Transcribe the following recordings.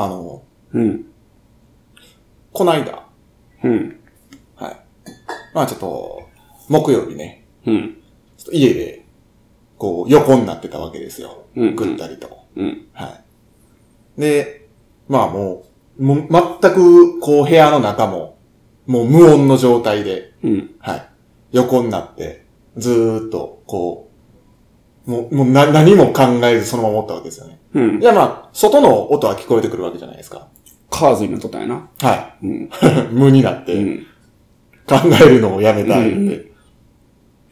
あの、うん。こないだ、うん。はい。まあちょっと、木曜日ね、うん。ちょっと家で、こう、横になってたわけですよ。うんぐったりと。うん。はい。で、まあもう、もう全く、こう、部屋の中も、もう無音の状態で、うん。はい。横になって、ずーっと、こう、もう、もうな、何も考えずそのままおったわけですよね。うん。いやまあ、外の音は聞こえてくるわけじゃないですか。カーズになっとったんやな。はうん。い。無になって、うん。考えるのをやめたいって。うん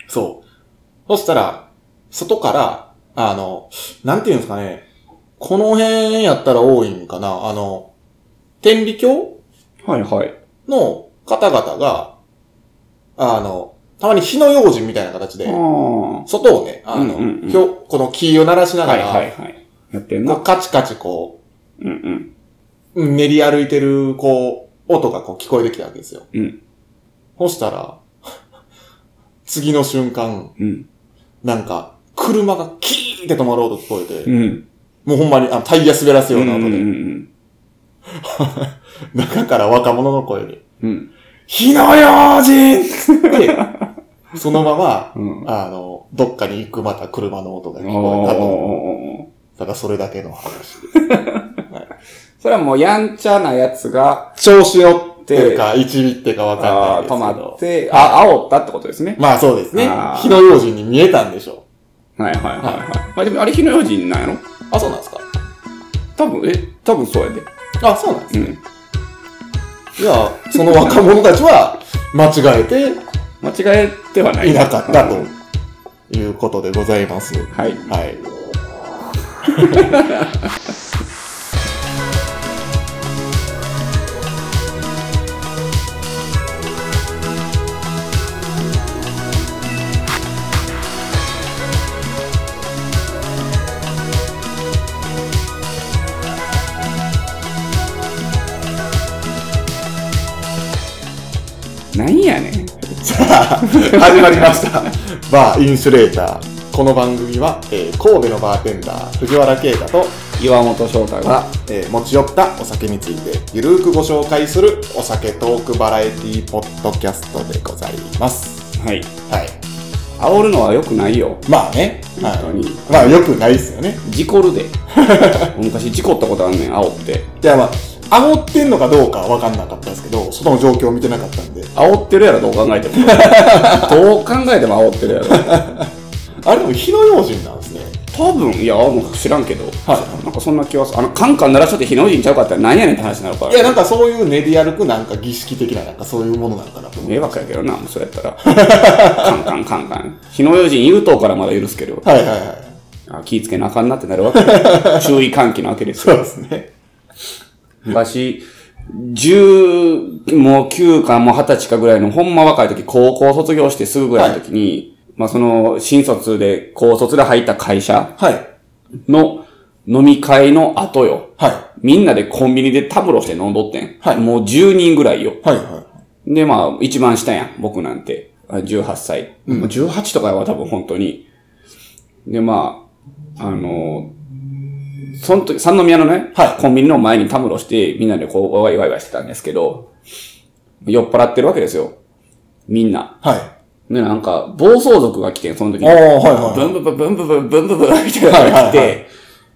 そう。そしたら、外から、あの、なんていうんですかね、この辺やったら多いんかな、あの、天理教はいはい。の方々が、あの、たまに火の用心みたいな形で。外をね、あの、うんこの木を鳴らしながはいら、はいはい。やってんな。こうカチカチこうんうん。う、うん練り歩いてる、こう、音がこう聞こえてきたわけですよ。うん。そしたら、次の瞬間、うん。なんか、車がキーンって止まる音聞こえて、うん。もうほんまにあのタイヤ滑らすような音で、うんうん 中から若者の声で、うん。うん。火の用心で、そのまま、うん。あの、どっかに行くまた車の音が聞おこえたと。ーただそれだけの話です。それはもうやんちゃなやつが、調子乗ってるか、一ビってかわかんないですけど。まって、あ、煽ったってことですね。まあそうですね火の用心に見えたんでしょはいはいはいはい。まあでもあれ火の用心なんやろ？う。あ、そうなんですか多分、え、多分そうやで。あ、そうなんです。うん。いや、その若者たちは、間違えて間違えてはない。いなかったとうんいうことでございます。はい。はい。なんやねん。始まりました。バーインシュレーター。この番組は、えー神戸のバーテンダー、藤原啓太と、岩本翔太が、が、えー持ち寄ったお酒について、ゆるーくご紹介するお酒トークバラエティポッドキャストでございます。はい。はい。煽るのは良くないよ。まあね。はい本当に。まあ、よくないっすよね。事故るで。昔事故ったことあんねん、煽って。いや、まあ、煽ってんのかどうかわかんなかったですけど、その状況を見てなかったんで。煽ってるやろ、どう考えても。どう考えても煽ってるやろ。あれでも火の用心なんですね。多分、いや、もう知らんけど。はなんかそんな気はする。あの、カンカン鳴らしとって火の字にちゃうかったら何やねんって話になるから。いや、なんかそういう練り歩くなんか儀式的ななんかそういうものなんかなと。迷惑やけどな、もうそれやったら。カンカンカンカン。火の用心言うとうからまだ許すけど。はいはいはい。あ気ぃつけなあかんなってなるわけよ。注意喚起なわけですよ。そうですね。昔、10、もう9かもう20歳かぐらいのほんま若い時、高校卒業してすぐぐらいの時に、まあその、新卒で、高卒で入った会社はい。の飲み会の後よ。はみんなでコンビニでタムロして飲んどってん。はいもう10人ぐらいよ。い。はいはで、まあ、一番下やん。僕なんて。あ18歳。もう18とかは多分本当に。で、まあ、あのその時、三宮のね、はいコンビニの前にタムロして、みんなでこう、ワイワイワイしてたんですけど、酔っ払ってるわけですよ。みんな。い。はい。で、なんか、暴走族が来てん、その時に。ああ、はいはい。ブンブブブンブブブンブブみたいなのが来はいはいはて、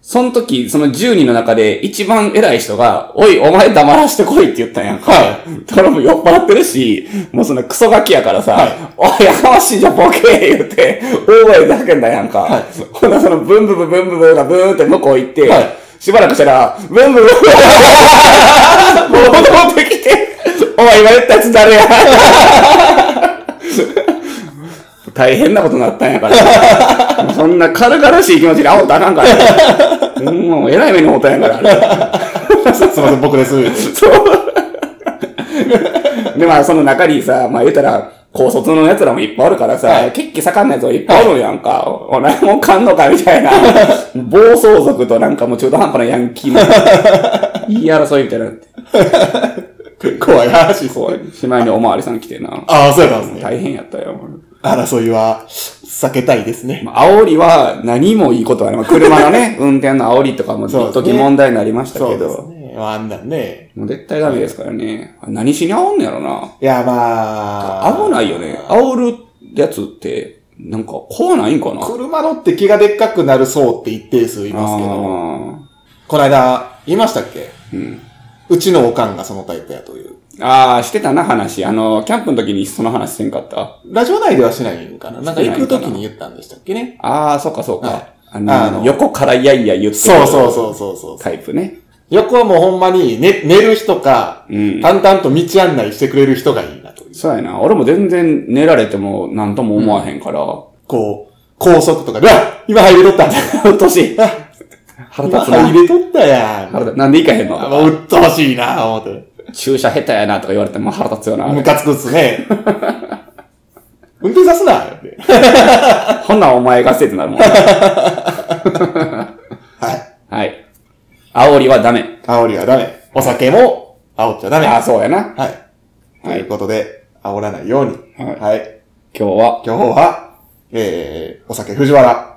その時、その10人の中で一番偉い人が、おい、お前黙らしてこいって言ったんやんか。はだからもう酔っ払ってるし、もうそのクソガキやからさ、はいおい、やかましいじゃん、ボケ言って、大声で叫んだやんか。はいほんならそのブンブブブンブブがブーンって向こう行って、はいしばらくしたら、ブンブブブン戻ってきて、お前今言ったやつ誰や大変なことになったんやから。そんな軽々しい気持ちで煽ったらあかんから。もう、えらい目に遭ったんやから。すいません、僕です。そう。で、まあ、その中にさ、まあ言ったら、高卒の奴らもいっぱいおるからさ、はい血気盛んな奴がいっぱいおるやんか。お前もんかんのかみたいな。暴走族となんかもう中途半端なヤンキーの 言い争いみたいになって。怖い話ですこう、しまいにおまわりさん来てな。ああ、そうやったんですね。大変やったよ。争いは避けたいですね。まあ煽りは何もいいことはない。まあ車のね、運転の煽りとかも一そうですね時問題になりましたけど。そうですね。あんなんね。もう絶対ダメですからね。何しに煽んのやろな。いや、まあ。危ないよね。煽るやつって、なんか怖ないんかな車乗って気がでっかくなるそうって一定数いますけど、あこの間、言いましたっけ？ーうん。うちのおかんがそのタイプやという。ああ、してたな話。あの、キャンプの時にその話せんかった？ラジオ内ではしないんかななんか行く時に言ったんでしたっけねああ、そっかそっか。はいあのあの横からいやいや言ってそうそうそうそうそう。タイプね。横はもうほんまに寝寝る人か、うん。淡々と道案内してくれる人がいいなという。そうやな。俺も全然寝られても何とも思わへんから。こう、高速とかで、うわ今入れとったうっとうしい。腹今立つな。入れとったやん。なんで行かへんの？うっとうしいな、思って。注射下手やなとか言われても腹立つよな。ムカつくっすね。運転さすな、って。ほんなんお前がせってなるもん。はい。はい。煽りはダメ。煽りはダメ。お酒も煽っちゃダメ。ああ、そうやな。はい。とはいいうことで、煽らないように。はいはい。今日は、今日は、えー、お酒藤原、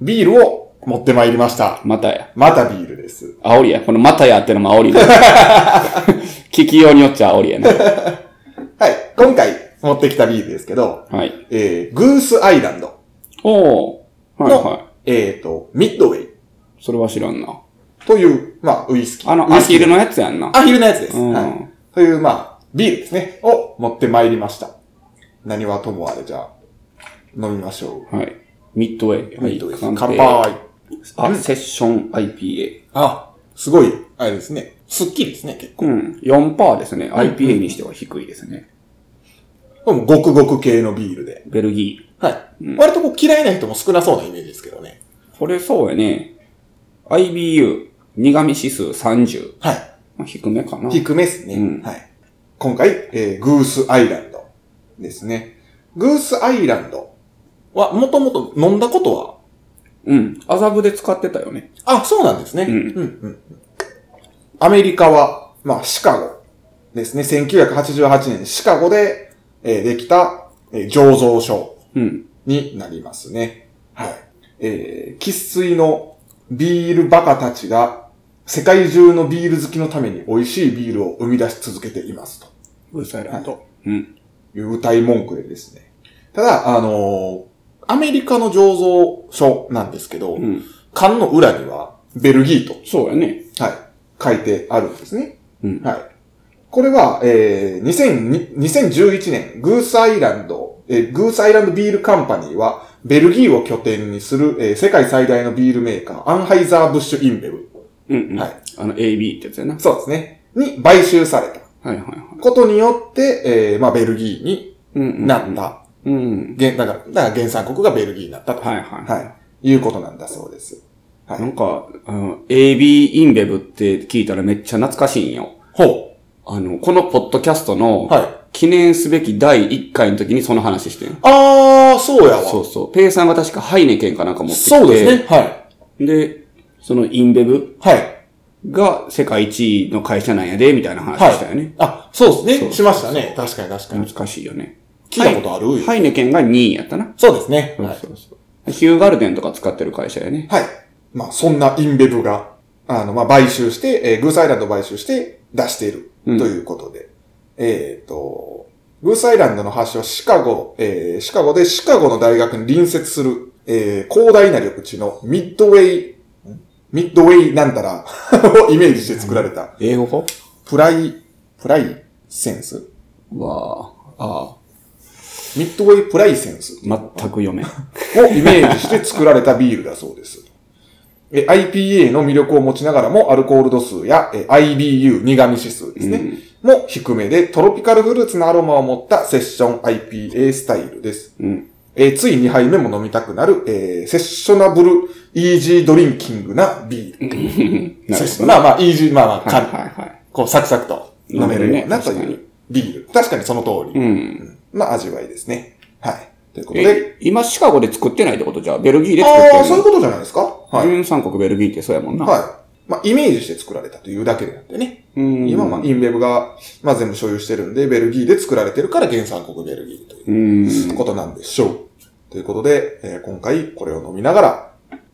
ビールを持ってまいりました。またや。またビールです。煽りや。このまたやってのも煽りだ。聞きようによっちゃ煽りやね。はい。今回持ってきたビールですけど、はい。えー、グースアイランドおー。はいの、はえーと、ミッドウェイい。それは知らんな。という、まあ、ウイスキー。あの、アヒルのやつやんな。アヒルのやつです。うんはい。という、まあ、ビールですね。を持ってまいりました。何はともあれ、じゃあ、飲みましょはい。ミッドウェイ。う。ミッドウェイ。乾乾杯。あ、セッション IPA。あ、すごい、あれですね。すっきりですね、結構。うん。4%ですね。IPA にしては低いですね。これもごくごく系のビールで。ベルギはい。割とこう嫌いな人も少なそうなイメージですけどね。ー。これそうやね。IBU、苦味指数30。はい。まあ、低めかな。低めですね。うんはい。今回、えー、グースアイランドですね。グースアイランドは、もともと飲んだことはうん。麻布で使ってたよね。あ、そうなんですね。うんうん、うん。アメリカは、まあ、シカゴですね。1988年、シカゴで、えーできた、えー醸造所うん。になりますね。はい。えー、生粋のビールバカたちが、世界中のビール好きのために美味しいビールを生み出し続けていますと。グースアイランド。うん。いう歌い文句でですね。ただ、あのーアメリカの醸造所なんですけど、うん。缶の裏には、ベルギーと、そうやね。はい、書いてあるんですね。うん。はい。これは、えー、2000 2011年、グースアイランド、えーグースアイランドビールカンパニーは、ベルギーを拠点にする、えー世界最大のビールメーカー、アンハイザー・ブッシュ・インベブ。うん、うん。はい。あの、AB ってやつやな。そうですね。に買収されたはいはいはい。ことによって、えー、まあ、ベルギーにうん、うん。なった。うん。原だから、だから原産国がベルギーになったと。はいはいはい。いうことなんだそうです。はいなんか、あの、AB インベブって聞いたらめっちゃ懐かしいんよ。ほあの、このポッドキャストの、はい記念すべき第1回の時にその話してん。う。あー、そうやわ。そうそう。ペイさんが確かハイネケンかなんか持ってきて。そうですね。はい。で、そのインベブはい。が世界一位の会社なんやで、みたいな話はい。したよね。あ、そうですね。そうしましたね。確かに確かに。懐かしいよね。聞いたことある？ハイハイネケンが2位やったな。そうですね。はい。そうそうヒューガルデンとか使ってる会社やね。はい。まあ、そんなインベブが、あの、まあ、買収して、えーグースアイランドを買収して出している。うんということで。えっ、と、グースアイランドの発祥はシカゴ、えーシカゴでシカゴの大学に隣接する、えー広大な緑地のミッドウェイ、んミッドウェイなんたらを イメージして作られた、英語語プライ、プライセンス？わあ、あミッドウェイプライセンスあ、全く読めん。をイメージして作られたビールだそうです。え IPA の魅力を持ちながらも、アルコール度数やえ IBU、苦味指数ですね、も低めで、トロピカルフルーツのアロマを持ったセッション IPA スタイルです。うん。えーつい2杯目も飲みたくなる、えーセッショナブル、イージードリンキングなビール。なるほどまあまあ、イージー、まあまあ、はいかはいはい。こう、サクサクと飲めるようなというビール。確かにその通り。うん。な味わいですね。はい。ということで、え、今シカゴで作ってないってこと？じゃあ、ベルギーで作ってああ、るそういうことじゃないですか？はい。原産国ベルギーってそうやもんな。はい。まあ、イメージして作られたというだけであってね。うん。今、まあ、インベブが、まあ、全部所有してるんで、ベルギーで作られてるから原産国ベルギーといううん。ことなんでしょう。ということで、えー今回これを飲みながら、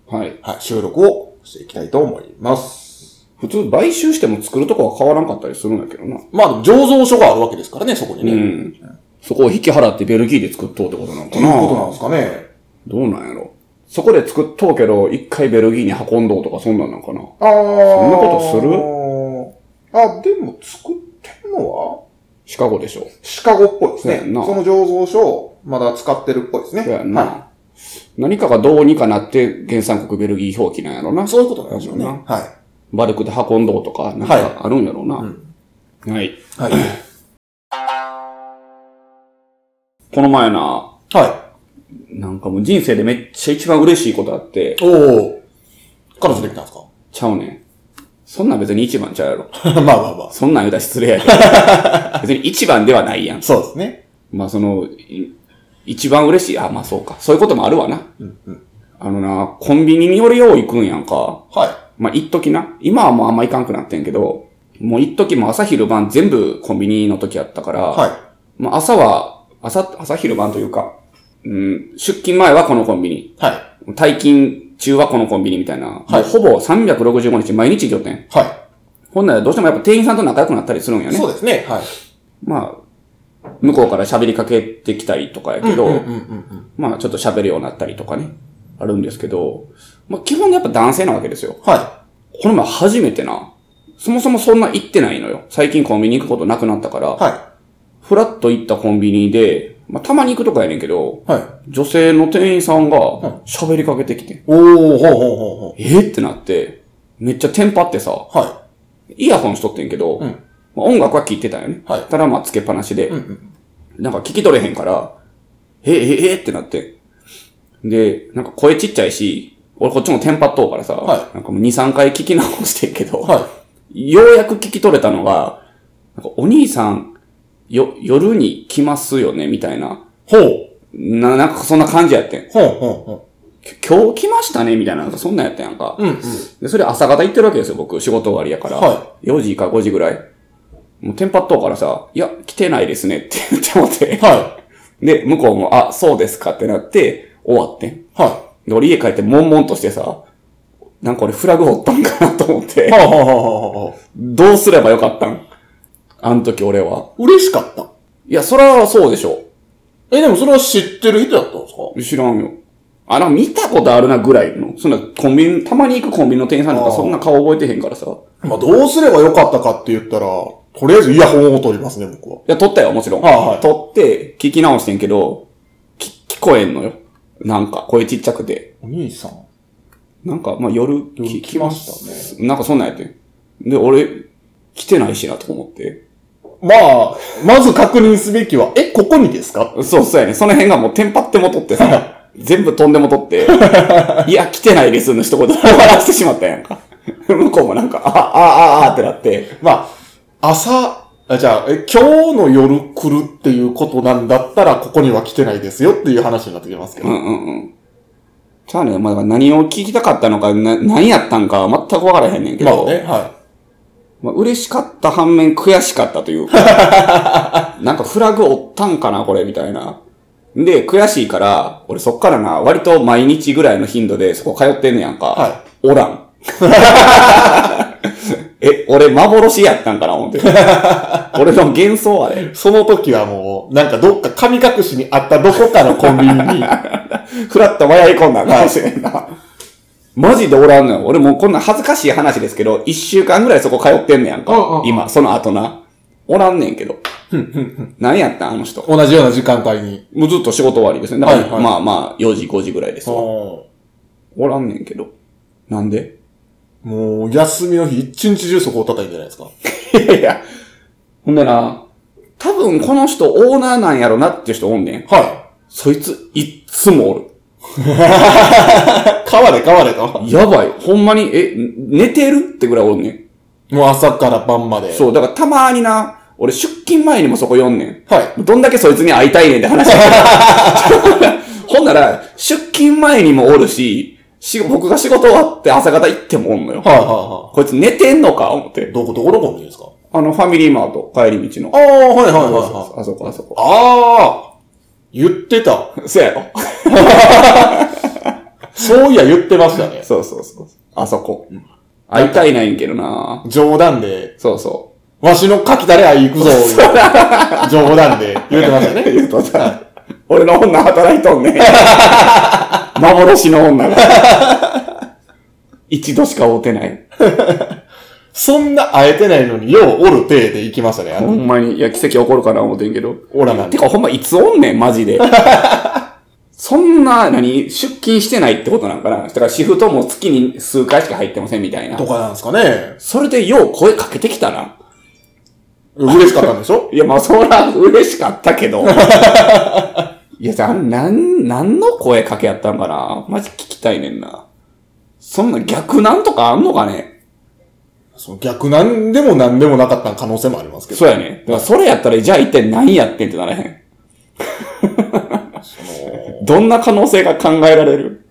はい。はい、収録をしていきたいと思います。普通買収しても作るとこは変わらんかったりするんだけどな。まあ、醸造所があるわけですからね、そこにね。うん。そこを引き払ってベルギーで作っとうってことなのかということなんなですかね。どうなんやろ？そこで作っとうけど、一回ベルギーに運んどうとかそんなんなんかな？ああ。そんなことする？あ、でも作ってんのは？シカゴでしょシカゴっぽいですね。その醸造所をまだ使ってるっぽいですね。そうやんな。は何かがどうにかなって原産国ベルギー表記なんやろな？い。そういうことなんでしょうね。なはバルクで運んどうとか、なんかあるんやろうな。はい。い。はい。この前な、はなんかもう人生でめっちゃ一番嬉しいことあって、い。おお。彼女できたんですか？ちゃうねん。そんなん別に一番ちゃうやろ。まあまあまあ。そんなん言うたら失礼やけど。別に一番ではないやん。そうですね。まあその、い一番嬉しい。あ、まあそうか。そういうこともあるわな。うんうん。あのな、コンビニによりよう行くんやんか。はまあ一時な。今はもうあんま行かんくなってんけど、もう一時も朝昼晩全部コンビニの時やったから、い。はい。まあ朝は、朝、朝昼晩というか、うん、出勤前はこのコンビニ。はい。退勤中はこのコンビニみたいな。はいほぼ365日毎日行ってん。はほんならどうしてもやっぱ店員さんと仲良くなったりするんよい。ね。そうですね。はい。まあ、向こうから喋りかけてきたりとかやけど。まあちょっと喋るようになったりとかね、あるんですけど、まあ基本やっぱ男性なわけですよ。はこの前初めてな、そもそもそんな行ってないのよ。最近コンビニ行くことなくなったから、い。はフラッと行ったコンビニで、まあたまに行くとかやねんけど、い。はい。女性の店員さんが喋りかけてきて、おー、ほうほうほうほえ？ーってなって、めっちゃテンパってさ、う。はイヤホンしとってんけど、うんまあ音楽は聴いてたよね。はいただまあつけっぱなしで、い。うんうん。なんか聞き取れへんから、え、え、え、ってなって。で、なんか声ちっちゃいし、俺こっちもテンパっとうからさ、はいなんかもう2、3回聞き直してんけど、はようやく聞き取れたのが、なんかお兄さん、よ、夜に来ますよねみたいな。い。ほう。な、なんかそんな感じやってん。ほうほうほき今日来ましたねみたいな、なんかそんなんやったやんか。う。うんうん。で、それ朝方行ってるわけですよ、僕。仕事終わりやから。は4時か5時ぐらい。もうテンパっとうからさ、いや、来てないですねって言 ってもって。はで、向こうも、あ、そうですかってなって、終わってん。い。はで、俺家帰って悶々としてさ、なんか俺フラグ折ったんかなと思っい。て、はあ、はあはあはあ、どうすればよかったんあの時俺は。嬉しかった？いや、それはそうでしょ。え、でもそれは知ってる人だったんですか？知らんよ。あ、なんか見たことあるなぐらいの。そんなコンビニ、たまに行くコンビニの店員さんとかあーそんな顔覚えてへんからさ。まあ、どうすればよかったかって言ったら、とりあえずイヤホンを取りますね、僕は。いや、撮ったよ、もちろん。あはい撮って、聞き直してんけど、き聞こえんのよ。なんか、声ちっちゃくて。お兄さん？なんか、まあ、夜、夜き来ましたね。なんかそんなんやってん。で、俺、来てないしな、と思って。まあ、まず確認すべきは、え、ここにですか？そう、そうやね。その辺がもうテンパってもとってさ、全部飛んでもとって、いや、来てないですの一言で終わらせてしまったやんか。向こうもなんか、あ、あ、あ、あ、ってなって、まあ、朝、あじゃあ、え、今日の夜来るっていうことなんだったら、ここには来てないですよっていう話になってきますけど。うんうんうん。じゃあね、まあ、何を聞きたかったのか、な、何やったんかは全くわからへんねんけど、まあね、はまあ、嬉しかった反面悔しかったというか、なんかフラグ折ったんかな、これ、みたいな。で、悔しいから、俺そっからな、割と毎日ぐらいの頻度でそこ通ってんねやんか。はおらん。え、俺幻やったんかな、思って。俺の幻想あれ。い。その時はもう、なんかどっか神隠しにあったどこかのコンビニに、ふらっと迷い込んだかもしれんな。マジでおらんのよ。俺もうこんな恥ずかしい話ですけど、一週間ぐらいそこ通ってんねやんか。うんうんうん今、その後な。おらんねんけど。何やったん？あの人。同じような時間帯に。もうずっと仕事終わりですね。だから、はいはいまあまあ、4時、5時ぐらいですわ。おおらんねんけど。なんで？もう、休みの日一日中そこを叩いてんじゃないですか。いやいや。ほんでな、多分この人オーナーなんやろなっていう人おんねん。はそいつ、いっつもおる。い。川で川でと。やばい。ほんまに、え、寝てるってぐらいおんねん。もう朝から晩まで。そう、だからたまにな、俺出勤前にもそこ読んねん。はい。どんだけそいつに会いたいねんって話 ほんなら、出勤前にもおるし、し僕が仕事終わって朝方行ってもおんのよ。はいはいはこいつ寝てんのか？思ってい。。どこ、どこのコンビニですか？あの、ファミリーマート、帰り道の。ああ、はいはいはいはい。あそこ、あそこ。ああ、言ってた。そうやろ。そういや言ってましたね。そうそうそう。あそこ。会いたいないんけどな。冗談で、そうそわしの書きたれ愛行くぞ、冗談で言ってましたう。ね。言うとさ、俺の女働いとんね。幻の女が。一度しか会うてない。そんな会えてないのに、ようおる体で行きましたね。あほのんまに、いや、奇跡起こるかな思ってんけど。おらな。てかほんまいつおんねん、マジで。そんな、何、出勤してないってことなんかなだからシフトも月に数回しか入ってませんみたいなと。かなんですかね。それでよう声かけてきたな。嬉しかったんでしょ？いや、まあ、そら嬉しかったけど。いや、さ、なん、なんの声かけやったんかなマジ聞きたいねんな。そんな逆なんとかあんのかね？その逆なんでもなんでもなかった可能性もありますけど。そうやね。だからそれやったら、じゃあ一体何やってんってならへん。どんな可能性が考えられる？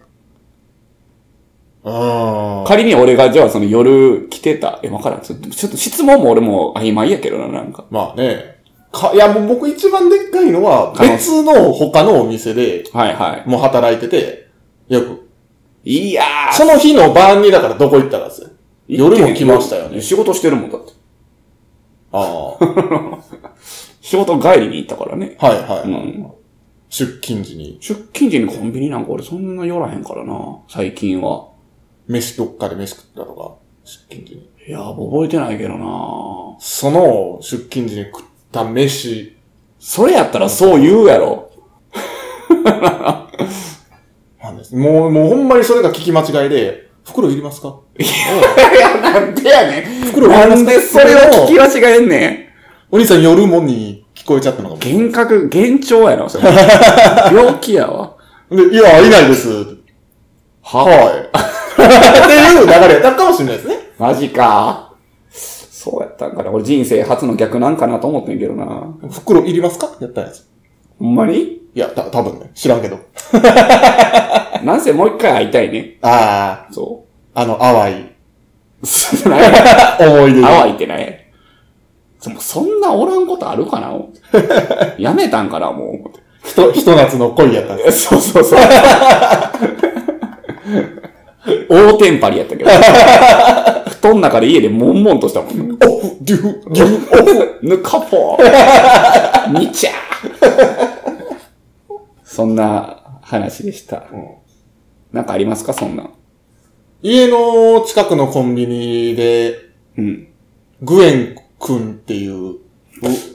仮に俺がじゃあその夜来てた。え、わからん。ちょっと質問も俺も曖昧やけどな、なんか。まあね。か、いやもう僕一番でっかいのは、別の他のお店で、はいはい。もう働いてて、よく。いやー。その日の晩にだからどこ行ったらですよ。夜も来ましたよね。仕事してるもんだって。ああ。仕事帰りに行ったからね。はいはい。うん。出勤時に、出勤時にコンビニなんか俺そんな寄らへんからな、最近は。飯どっかで飯食ったとか、出勤時に。いや、覚えてないけどなその出勤時に食った飯、それやったらそう言うやろ。なんです。もう、もうほんまにそれが聞き間違いで、袋いりますか？いや、なんでやねん。袋なんでそれを聞き間違えんねん。お兄さん夜もに聞こえちゃったのかも。幻覚、幻聴やろ、それ。病気やわ。で、いや、いないです。ははい。っていう流れやったかもしれないですね。マジか。そうやったんかな。俺人生初の逆なんかなと思ってんけどな。袋いりますか？やったやつ。ほんまに？いや、た、多分ね。知らんけど。なんせもう一回会いたいね。あそあ、あの、淡い。思い出で。淡いってね。そそんなおらんことあるかな？やめたんかなもう。ひと、ひと夏の恋やったんです。そうそうそう。大テンパリやったけど。布団の中で家で悶々としたもんね。オフ、デュフ、デュフ、オフ。ぬかぽーにちゃそんな話でした。なんかありますか？そんなん。家の近くのコンビニで、うん。グエン君っていう、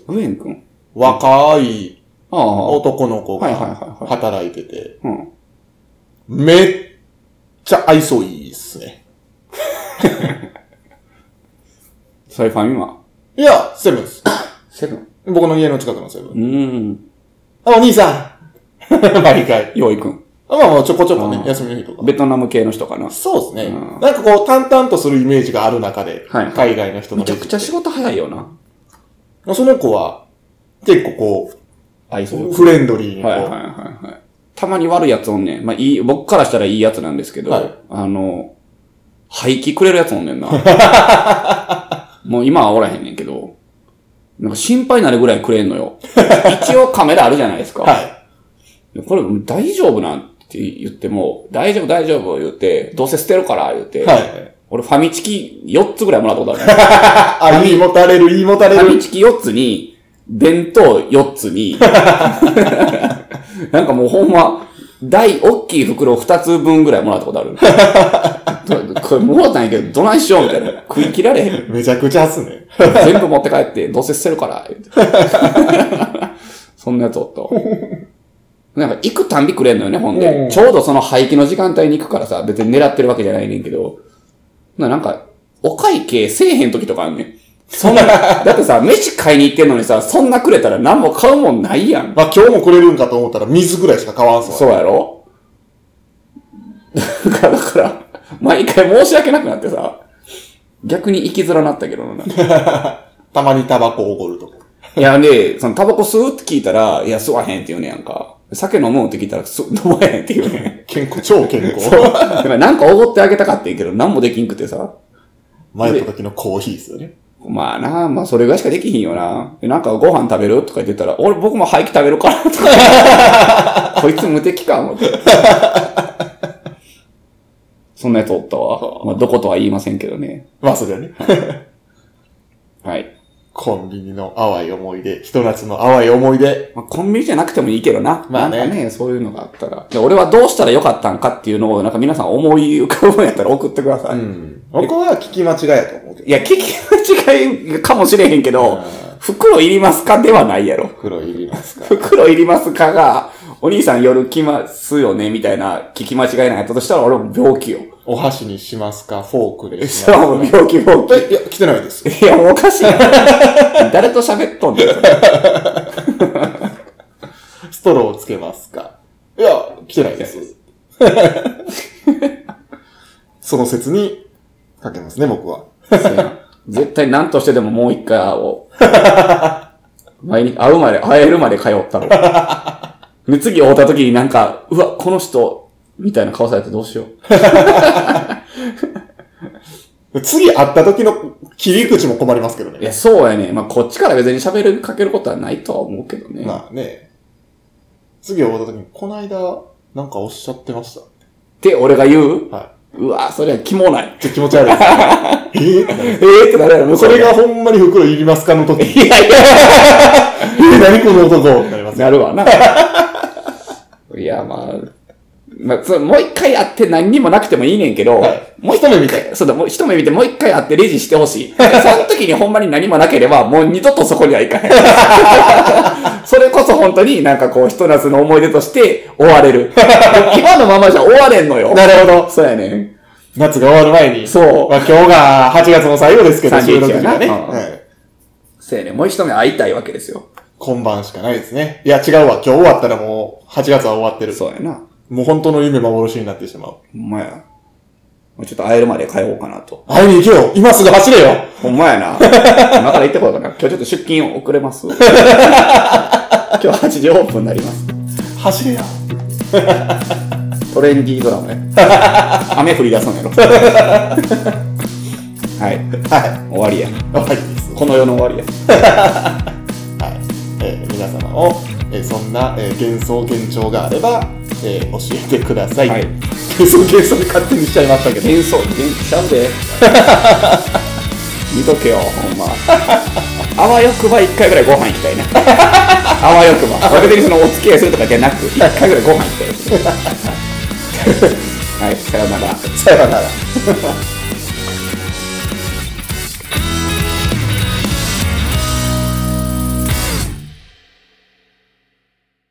グエン君？若いああ。男の子はいはいはいがはい働いてて、うん。めっちゃ愛想いいっすね。それファミマ？いや、セブンです。セブン？僕の家の近くのセブン。うーん。あ、お兄さん 毎回。よう行くん。あまあまあ、ちょこちょこねう、ん休みの日とか。ベトナム系の人かな。そうですねうん。なんかこう、淡々とするイメージがある中で、はい海外の人のめちゃくちゃ仕事早いよな。その子は、結構こ愛想よう、フレンドリーにこう、はいはいはいはい。たまに悪いやつおんねん。まあいい、僕からしたらいいやつなんですけど、はいあの、廃棄くれるやつおんねんな。もう今はおらへんねんけど、なんか心配になるぐらいくれんのよ。一応カメラあるじゃないですか。はい。でこれ大丈夫なんって言っても、大丈夫大丈夫言って、どうせ捨てるから言って、はい。俺ファミチキ4つぐらいもらったことある。あ、いいもたれる、いいもたれる。ファミチキ4つに、弁当4つに、なんかもうほんま、大、大きい袋2つ分ぐらいもらったことある。ど これもらったんやけど、どないしようみたいな。食い切られへん。めちゃくちゃっすね。全部持って帰って、どうせ捨てるから、そんなやつおった。なんか行くたんびくれんのよね、ほんうんで。ちょうどその廃棄の時間帯に行くからさ、別に狙ってるわけじゃないねんけど、ななんか、お会計せえへん時とかあんねん。そんな、だってさ、飯買いに行ってんのにさ、そんなくれたら何も買うもんないやん。まあ今日もくれるんかと思ったら水ぐらいしか買わんすわ。そうやろ？だから、だから毎回申し訳なくなってさ、逆に生きづらなったけどな。たまにタバコおごるとか。いや、で、そのタバコ吸うって聞いたら、いや、吸わへんって言うねやんか。酒飲むって聞いたら、す 飲まへんって言うね健康、超健康。ん。だからなんかおごってあげたかってんけど、なんもできんくてさ。前の時のコーヒーですよね。まあな、まあそれぐらいしかできひんよな。でなんかご飯食べるとか言ってたら、俺僕も廃棄食べるからとか。こいつ無敵か思って。そんなやつおったわ。まあ、どことは言いませんけどね。まあ、それはね。はい。コンビニの淡い思い出、ひと夏の淡い思い出。まあ、コンビニじゃなくてもいいけどな。まあねなんかね、そういうのがあったら。で俺はどうしたらよかったんかっていうのを、なんか皆さん思い浮かぶんやったら送ってください。うん。僕は聞き間違いやと思うけど。いや、聞き間違いかもしれへんけどうん、袋いりますかではないやろ。袋いりますか袋いりますかが、お兄さん夜来ますよねみたいな聞き間違いなんやったとしたら俺も病気よ。お箸にしますかフォークでしますか病気病気。えいや、来てないです。いや、もうおかしい。誰と喋っとんねん。それストローをつけますか？いや、来てないです。その説にかけますね、僕は。絶対何としてでももう一回会おう。前に会うまで、会えるまで通ったろ。で、次会った時になんか、うわ、この人、みたいな顔されてどうしよう。次会った時の切り口も困りますけどね。いや、そうやね。まあ、こっちから別に喋る、かけることはないとは思うけどね。まあね。次会った時に、この間、なんかおっしゃってました。って俺が言う？はうわ、それはキモない。い。ちょっと気持ち悪いです。え？ーえーってなるやろ、そうれが。がほんまに袋いりますかの時。いやいや、えー、何この男？なりますよ。なるわな。いや、まあ、まあ、そうもう一回会って何にもなくてもいいねんけど、はいもう一目見て、そうだ、もう一目見てもう一回会ってレジしてほしい。でその時にほんまに何もなければ、もう二度とそこには行かへん。それこそ本当になんかこう、ひと夏の思い出として終われる。今のままじゃ終われんのよ。なるほど。そうやねん。夏が終わる前に。そうまあ今日が8月の最後ですけど、31収録日がね。うんはいそうやねん。もう一目会いたいわけですよ。今晩しかないですね。いや違うわ。今日終わったらもう8月は終わってる。そうやな。もう本当の夢幻になってしまう。ほんまや。もうちょっと会えるまで帰ろうかなと。会いに行けよ今すぐ走れよほんまやな。今から行ってこようかな。今日ちょっと出勤遅れます。今日8時オープンになります。走れよトレンディードラマや。雨降り出すんやろ。はい。はい。終わりや。終わりです。この世の終わりや。はい。えー皆様も、えーそんな、えー幻想幻聴があれば、えー教えてください。はい 幻想幻想で勝手にしちゃいましたけど。幻想、幻ちゃうで。見とけよ、ほんま。あわよくば1回ぐらいご飯行きたいね。あわよくば。別にそのお付き合いするとかじゃなく、1回ぐらいご飯行きたい。はい、さよなら。さよなら。